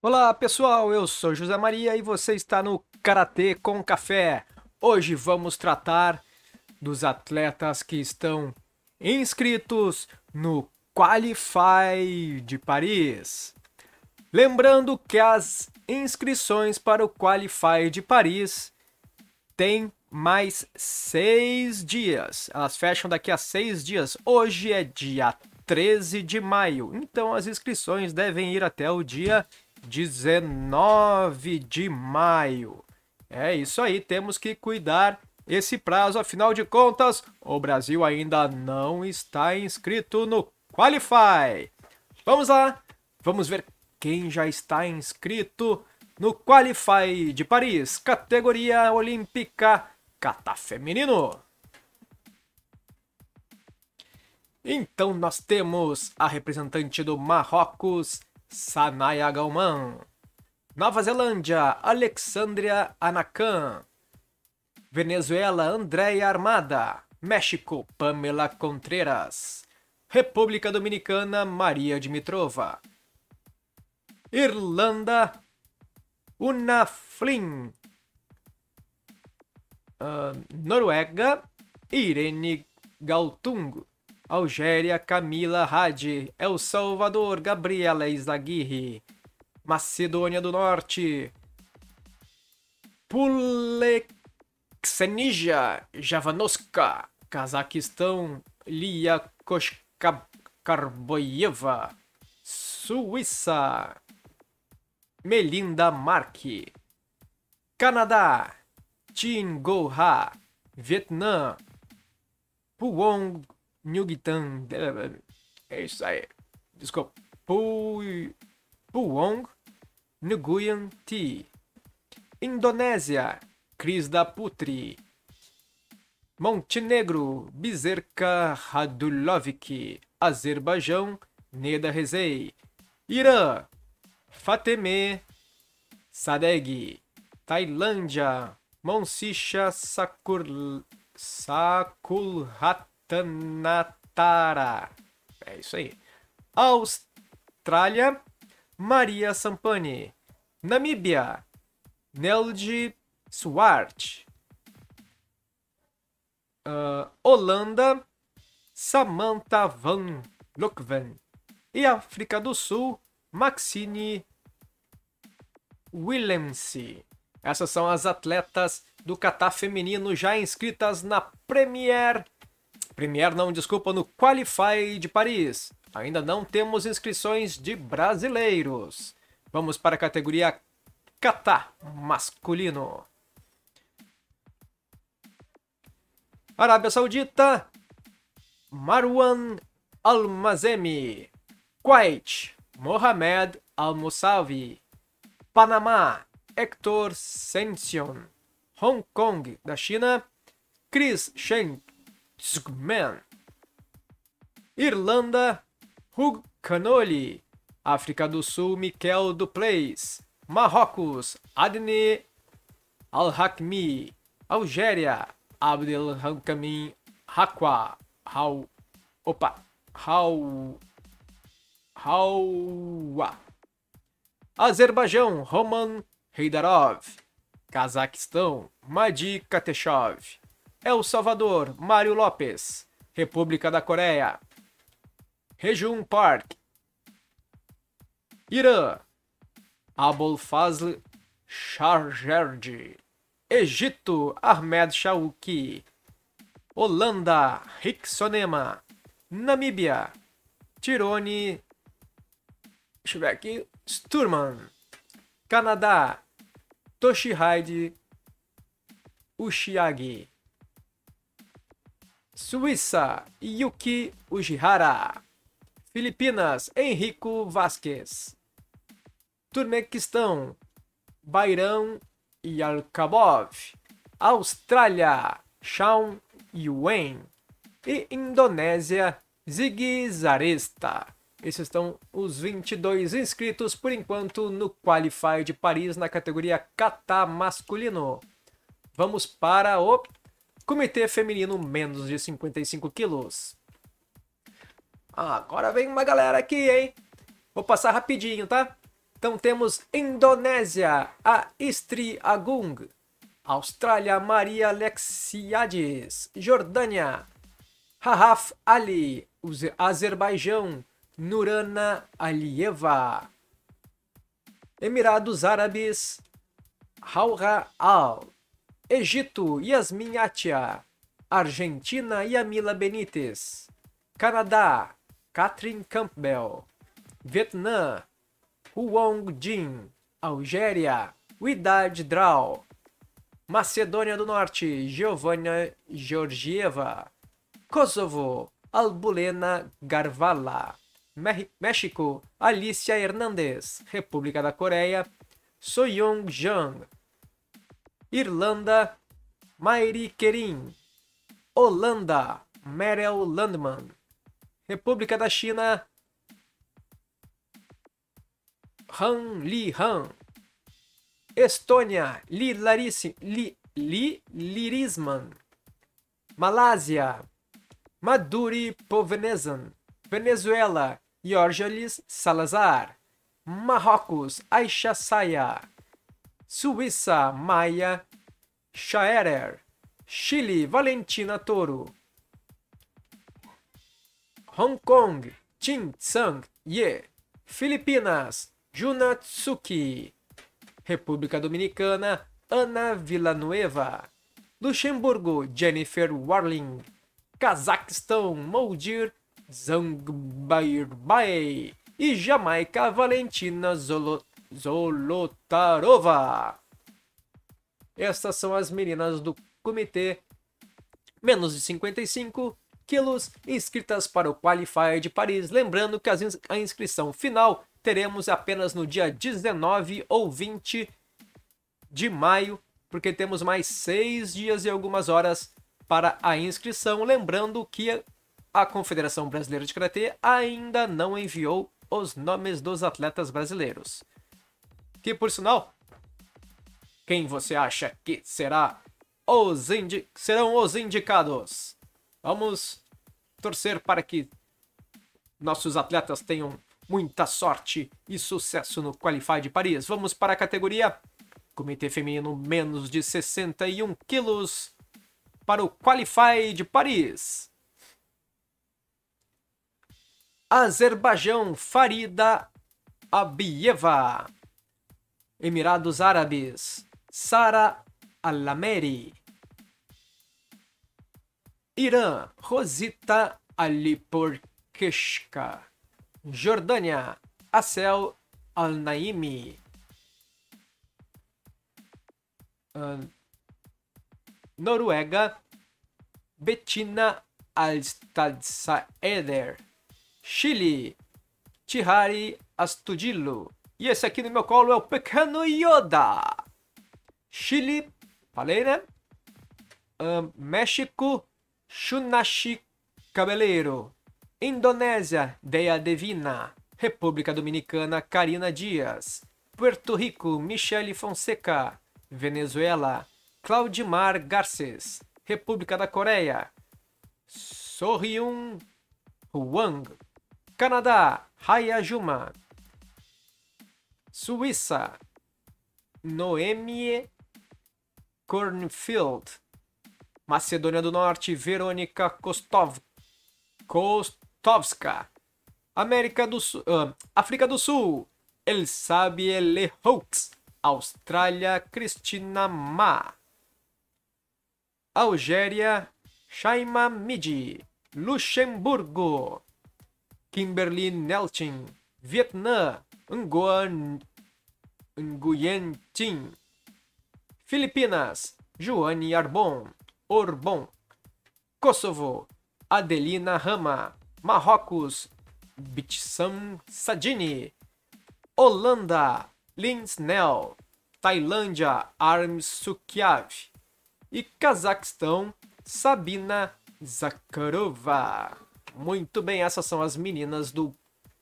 Olá pessoal, eu sou José Maria e você está no Karatê com Café. Hoje vamos tratar dos atletas que estão inscritos no Qualify de Paris. Lembrando que as inscrições para o Qualify de Paris têm mais seis dias. Elas fecham daqui a seis dias. Hoje é dia 13 de maio, então as inscrições devem ir até o dia 19 de maio. É isso aí, temos que cuidar esse prazo, afinal de contas, o Brasil ainda não está inscrito no Qualify. Vamos lá, vamos ver quem já está inscrito no Qualify de Paris, categoria olímpica kata feminino. Então nós temos a representante do Marrocos, Sanaya Galman. Nova Zelândia, Alexandria Anacan. Venezuela, Andréia Armada. México, Pamela Contreras. República Dominicana, Maria Dimitrova. Irlanda, Una Flynn. Uh, Noruega, Irene Galtung. Algéria, Camila Hadi. El Salvador, Gabriela Izaguirre. Macedônia do Norte. Pulexenija Javanoska, Cazaquistão, Lia Koshkarboyeva, Suíça, Melinda Marque, Canadá, Tin Go Ha, Vietnã, Puong Nguyen é isso aí, desculpa, Puong Nguyen T. Indonésia, Cris da Putri. Montenegro, Bizerka Radulovic. Azerbaijão, Neda Rezei. Irã, Fateme Sadeg. Tailândia, Monsicha Sakur... É isso aí. Austrália, Maria Sampani. Namíbia, Neldi Swart. Uh, Holanda, Samantha Van Lokven. E África do Sul, Maxine Willemse. Essas são as atletas do Catar feminino já inscritas na Premier. Premier não, desculpa, no Qualify de Paris. Ainda não temos inscrições de brasileiros. Vamos para a categoria Kata masculino. Arábia Saudita, Marwan Almazemi. Kuwait, Mohamed Al-Musavi. Panamá, Hector Sension. Hong Kong, da China, Chris Shen Zugman. Irlanda, Hugh Canoli. África do Sul, Miquel Dupleix. Marrocos, Adne Al-Hakmi. Algéria, Abdel Hamkamin Hakwa. Hau. Opa. Hau. Haua. Azerbaijão, Roman Heidarov. Cazaquistão, Madi Kateshov. El Salvador, Mário Lopes. República da Coreia, Rejun Park. Irã, Abul Fazl Shargerdi. Egito, Ahmed Shauki. Holanda, Rick Sonema. Namíbia, Tirone. Deixa eu ver aqui. Sturman. Canadá, Toshihide Ushiagi. Suíça, Yuki Ujihara. Filipinas, Henrico Vasquez. Turmequistão, Bairão Yalkabov. Austrália, Shawn Yuen. E Indonésia, Ziggy Zaresta. Esses estão os 22 inscritos por enquanto no Qualify de Paris na categoria kata masculino. Vamos para o Comitê Feminino menos de 55 quilos. Agora vem uma galera aqui, hein? Vou passar rapidinho, tá? Então temos Indonésia, a Istri Agung. Austrália, Maria Alexiades. Jordânia, Rahaf Ali. Azerbaijão, Nurana Alieva. Emirados Árabes, Haura Al. Egito, Yasmin Atia. Argentina, Yamila Benítez. Canadá, Catherine Campbell. Vietnã, Huong Jin. Algéria, Widad Drau. Macedônia do Norte, Giovanna Georgieva. Kosovo, Albulena Garvala. México, Alicia Hernandez. República da Coreia, Soyoung Jang. Irlanda, Mairi Kerin. Holanda, Meryl Landman. República da China, Han Li Han. Estônia, Li, Larisi, Li, Li Lirisman. Malásia, Maduri Povenezan. Venezuela, Jorgelis Salazar. Marrocos, Aisha Saya. Suíça, Maia Schaerer. Chile, Valentina Toro. Hong Kong, Chin Tsang Ye. Filipinas, Junatsuki. República Dominicana, Ana Villanueva. Luxemburgo, Jennifer Warling. Cazaquistão, Moldir Zangbairbai. E Jamaica, Valentina Zolo Zolotarova. Essas são as meninas do comitê menos de 55 quilos inscritas para o Qualifier de Paris. Lembrando que a inscrição final teremos apenas no dia 19 ou 20 de maio, porque temos mais seis dias e algumas horas para a inscrição. Lembrando que a Confederação Brasileira de Karatê ainda não enviou os nomes dos atletas brasileiros. Que por sinal, quem você acha que será os serão os indicados? Vamos torcer para que nossos atletas tenham muita sorte e sucesso no Qualify de Paris. Vamos para a categoria Comitê Feminino menos de 61 quilos para o Qualify de Paris. Azerbaijão Farida Abieva. Emirados Árabes, Sara Alameri. Irã, Rosita Aliporkeshka. Jordânia, Acel Al-Naimi. Noruega, Bettina Alstadsaeder. Chile, Tihari Astudillo. E esse aqui no meu colo é o Pequeno Yoda. Chile, falei, né? Uh, México, Shunashi Cabeleiro. Indonésia, Deia Devina. República Dominicana, Karina Dias. Puerto Rico, Michele Fonseca. Venezuela, Claudimar Garces. República da Coreia, Sohyun Wang. Canadá, Haya Juma. Suíça, Noemie Kornfield. Macedônia do Norte, Verônica Kostov, Kostovska. América do Sul, uh, África do Sul, El Sabiele Hoax. Austrália, Cristina Ma. Algéria, Shaima Midi. Luxemburgo, Kimberly Nelchin. Vietnã, Nguyen, Nguyen Tin. Filipinas, Joane Arbon, Orbon. Kosovo, Adelina Rama. Marrocos, Bitsam Sadini. Holanda, Lin Snell. Tailândia, Arm Sukyav. E Cazaquistão, Sabina Zakharova. Muito bem, essas são as meninas do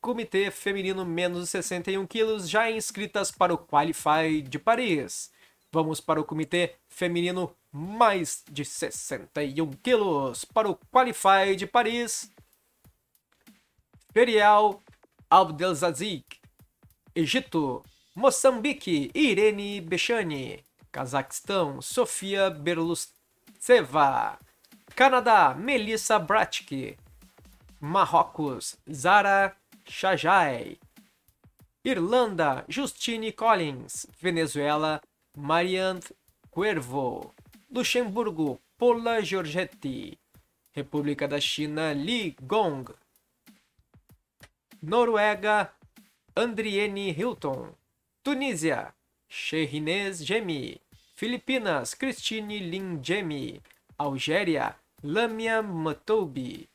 Comitê Feminino menos de 61 quilos já inscritas para o Qualify de Paris. Vamos para o Comitê Feminino mais de 61 quilos para o Qualify de Paris. Ferial Abdelaziz, Egito, Moçambique, Irene Bechani, Cazaquistão, Sofia Berlusceva, Canadá, Melissa Bratk, Marrocos, Zara Shajai, Irlanda, Justine Collins, Venezuela, Marianne Cuervo, Luxemburgo, Paula Giorgetti, República da China, Li Gong, Noruega, Andriene Hilton, Tunísia, Shehinez Gemi, Filipinas, Christine Lin Gemi, Algéria, Lamia Matoubi,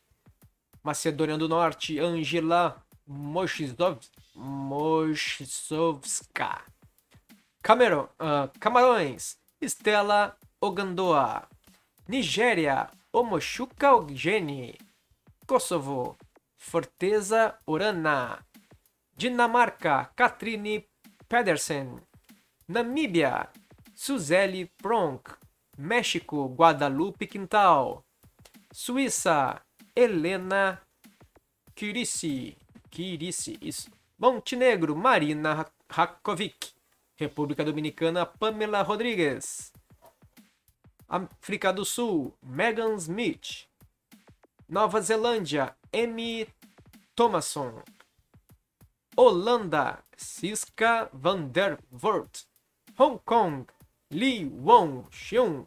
Macedônia do Norte, Angela Moshizovska, Camerão, uh, Camarões, Estela Ogandoa, Nigéria, Omoshuka Ogeni, Kosovo, Forteza Orana, Dinamarca, Katrine Pedersen, Namíbia, Suzeli Pronk, México, Guadalupe Quintal, Suíça, Helena Kirisi, Kirisi, isso. Montenegro, Marina Rakovic, República Dominicana, Pamela Rodrigues, África do Sul, Megan Smith, Nova Zelândia, Amy Thomason. Holanda, Siska van der Voort. Hong Kong, Lee Wong Cheung.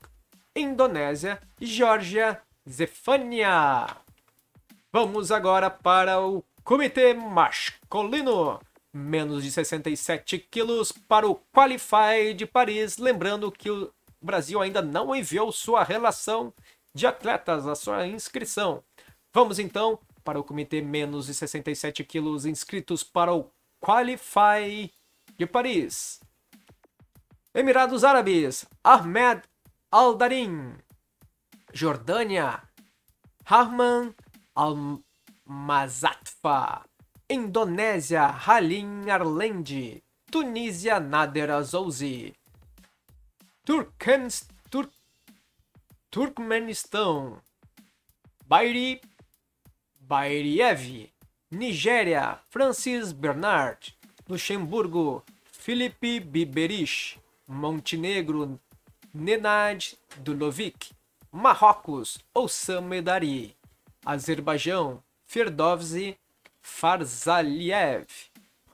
Indonésia, Georgia Zefania. Vamos agora para o comitê masculino. Menos de 67 quilos para o Qualify de Paris. Lembrando que o Brasil ainda não enviou sua relação de atletas, a sua inscrição. Vamos então para o comitê menos de 67 quilos inscritos para o Qualify de Paris. Emirados Árabes, Ahmed Aldarin. Jordânia, Rahman Al-Mazatfa. Indonésia, Halim Arlendi. Tunísia, Nader Azouzi. Turkens, Tur Turkmenistão, Bairi Bairiev, Nigéria, Francis Bernard, Luxemburgo, Felipe Biberich, Montenegro, Nenad Dulovic, Marrocos, Oussam Medari, Azerbaijão, Ferdowsi Farzaliev,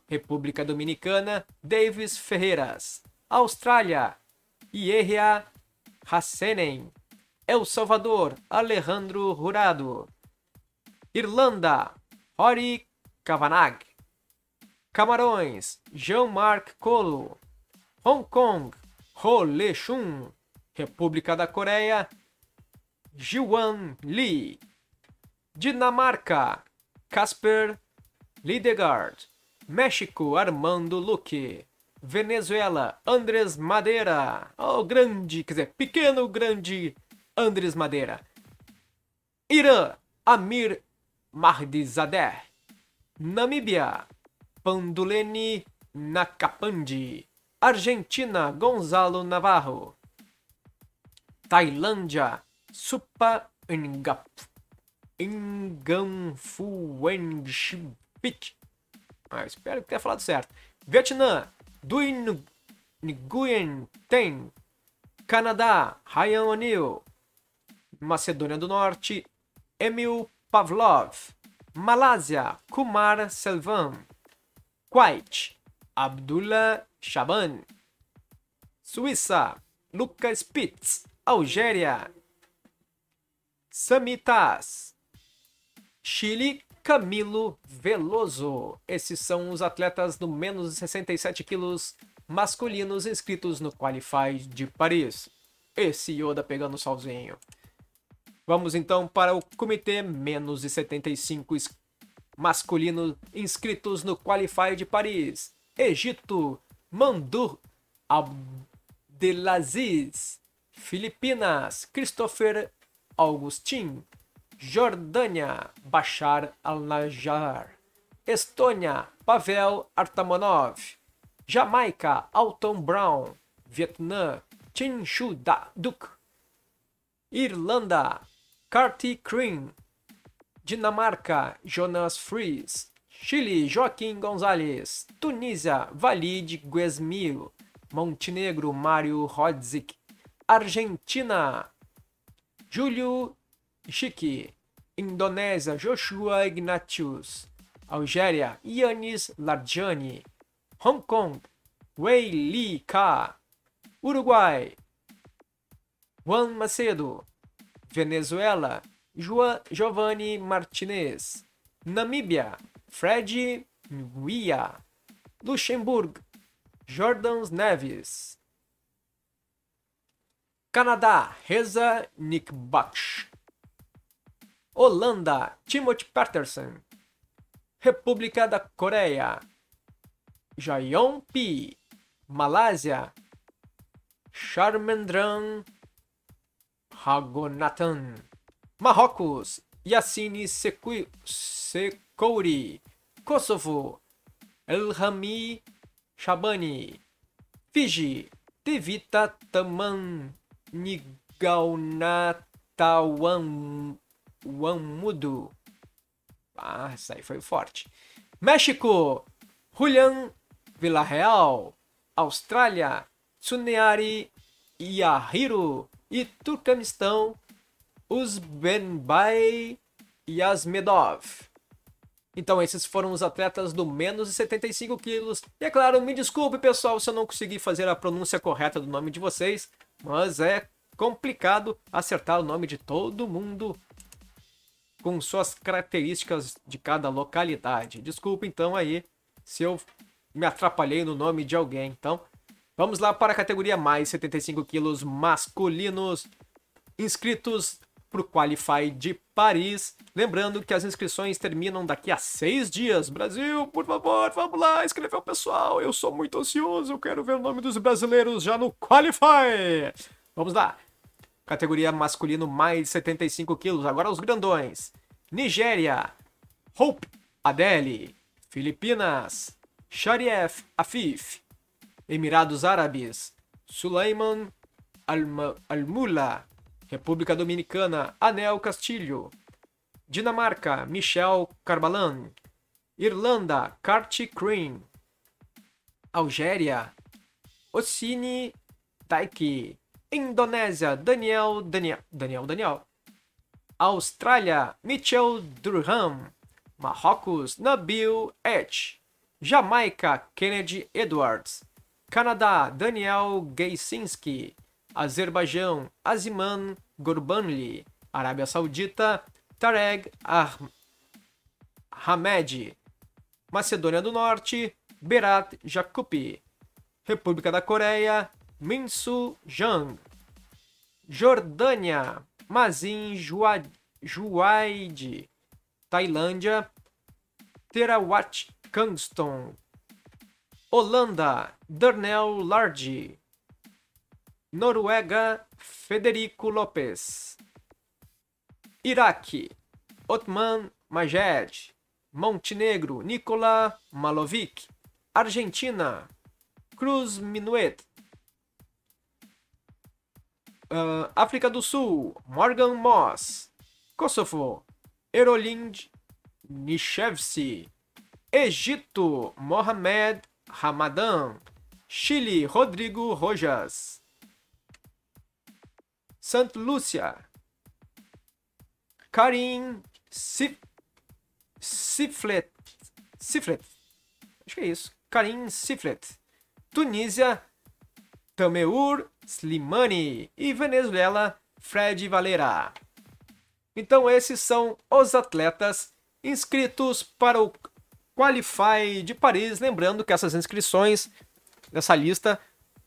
República Dominicana, Davis Ferreiras, Austrália, Ierria Hassenen, El Salvador, Alejandro Jurado, Irlanda, Rory Kavanagh. Camarões, Jean-Marc Colo. Hong Kong, Ho Le Chun. República da Coreia, Jiwan Lee. Dinamarca, Casper Lidegard. México, Armando Luque. Venezuela, Andres Madeira. Oh, grande, quer dizer, pequeno, grande Andres Madeira. Irã, Amir Mahdizadeh. Namíbia, Panduleni Nakapandi. Argentina, Gonzalo Navarro. Tailândia, Supa Ngap. Ngamfuenchipit. Ah, espero que tenha falado certo. Vietnã, Duin Nguyen Ten. Canadá, Ryan O'Neill. Macedônia do Norte, Emil Pavlov, Malásia, Kumar Selvam, Kuwait, Abdullah Shaban, Suíça, Lucas Spitz, Algéria, Samitas, Chile, Camilo Veloso. Esses são os atletas do menos de 67 quilos masculinos inscritos no Qualify de Paris. Esse Yoda pegando solzinho. Vamos então para o comitê menos de 75 masculino inscritos no Qualify de Paris. Egito, Mandur Abdelaziz. Filipinas, Christopher Augustin. Jordânia, Bashar al-Najjar. Estônia, Pavel Artamonov. Jamaica, Alton Brown. Vietnã, Chin Shu Duk. Irlanda, Carty Cream. Dinamarca, Jonas Fries. Chile, Joaquim Gonzalez. Tunísia, Valide Guesmil. Montenegro, Mário Rodzik. Argentina, Júlio Chique. Indonésia, Joshua Ignatius. Algéria, Yanis Larjani. Hong Kong, Wei Li Ka. Uruguai, Juan Macedo. Venezuela, Joa, Giovanni Martinez. Namíbia, Fred Nguia. Luxemburgo, Jordans Neves. Canadá, Reza Nick Baksh. Holanda, Timothy Patterson. República da Coreia, Jayon Pi. Malásia, Charmendran Ragonathan. Marrocos, Yassine Sekouri. Kosovo, Elhami Shabani. Fiji, Devita Taman Nigaunatawan Wamudu. Ah, essa aí foi forte. México, Julian Villarreal. Austrália, Tsuneari Yahiro. E Turkmenistão, Uzbenbay Yazmedov. Então esses foram os atletas do menos de 75 quilos. E é claro, me desculpe pessoal se eu não consegui fazer a pronúncia correta do nome de vocês, mas é complicado acertar o nome de todo mundo com suas características de cada localidade. Desculpa então aí se eu me atrapalhei no nome de alguém. Então, vamos lá para a categoria mais 75 quilos masculinos inscritos para o Qualify de Paris. Lembrando que as inscrições terminam daqui a seis dias. Brasil, por favor, vamos lá, escrever o pessoal. Eu sou muito ansioso, eu quero ver o nome dos brasileiros já no Qualify. Vamos lá. Categoria masculino mais 75 quilos. Agora os grandões. Nigéria. Hope Adele. Filipinas. Sharif Afif. Emirados Árabes. Suleiman Almula. República Dominicana, Anel Castilho. Dinamarca, Michel Carbalan. Irlanda, Carty Cream. Algéria, Ossini Daiki. Indonésia, Daniel Daniel Daniel Daniel. Austrália, Mitchell Durham. Marrocos, Nabil Etch. Jamaica, Kennedy Edwards. Canadá, Daniel Gaysinski. Azerbaijão, Aziman Gurbanli, Arábia Saudita, Tarek Ahmed, Macedônia do Norte, Berat Jakupi, República da Coreia, Minsu Jang, Jordânia, Mazin Juaid, Tailândia, Terawat Kangston, Holanda, Darnell Large, Noruega, Federico Lopes. Iraque, Otman Majed. Montenegro, Nikola Malovic. Argentina, Cruz Minuet. Uh, África do Sul, Morgan Moss. Kosovo, Erolind Nishevsi. Egito, Mohamed Ramadan. Chile, Rodrigo Rojas. Santa Lúcia, Karim Sif, Siflet, Siflet, acho que é isso, Karim Siflet, Tunísia, Tameur Slimani e Venezuela, Fred Valera. Então esses são os atletas inscritos para o Qualify de Paris. Lembrando que essas inscrições nessa lista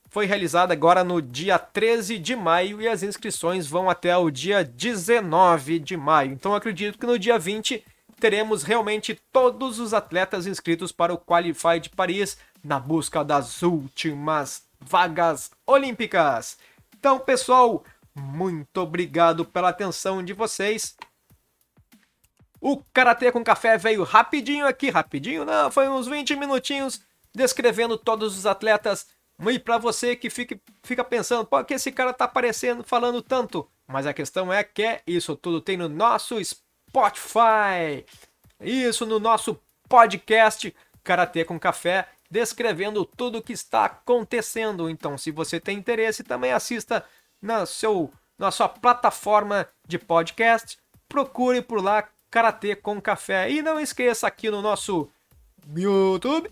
foi realizada agora no dia 13 de maio e as inscrições vão até o dia 19 de maio. Então acredito que no dia 20 teremos realmente todos os atletas inscritos para o Qualify de Paris na busca das últimas vagas olímpicas. Então, pessoal, muito obrigado pela atenção de vocês. O Karatê com Café veio rapidinho aqui, rapidinho não, foi uns 20 minutinhos descrevendo todos os atletas. E para você que fica, fica pensando, por que esse cara tá aparecendo, falando tanto? Mas a questão é que isso tudo tem no nosso Spotify. Isso no nosso podcast Karatê com Café, descrevendo tudo o que está acontecendo. Então, se você tem interesse, também assista na, seu, na sua plataforma de podcast. Procure por lá Karatê com Café. E não esqueça aqui no nosso YouTube.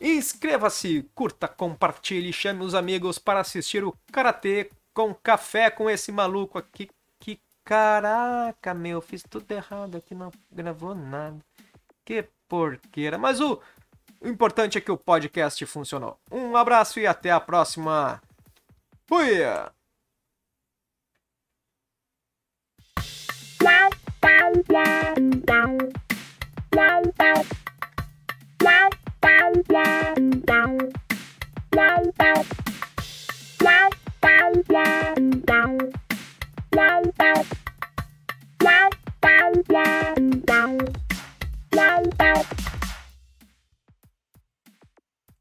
Inscreva-se, curta, compartilhe, chame os amigos para assistir o Karatê com Café com esse maluco aqui Caraca, meu, fiz tudo errado aqui, não gravou nada. Que porqueira. Mas o, importante é que o podcast funcionou. Um abraço e até a próxima. Fui! Bye.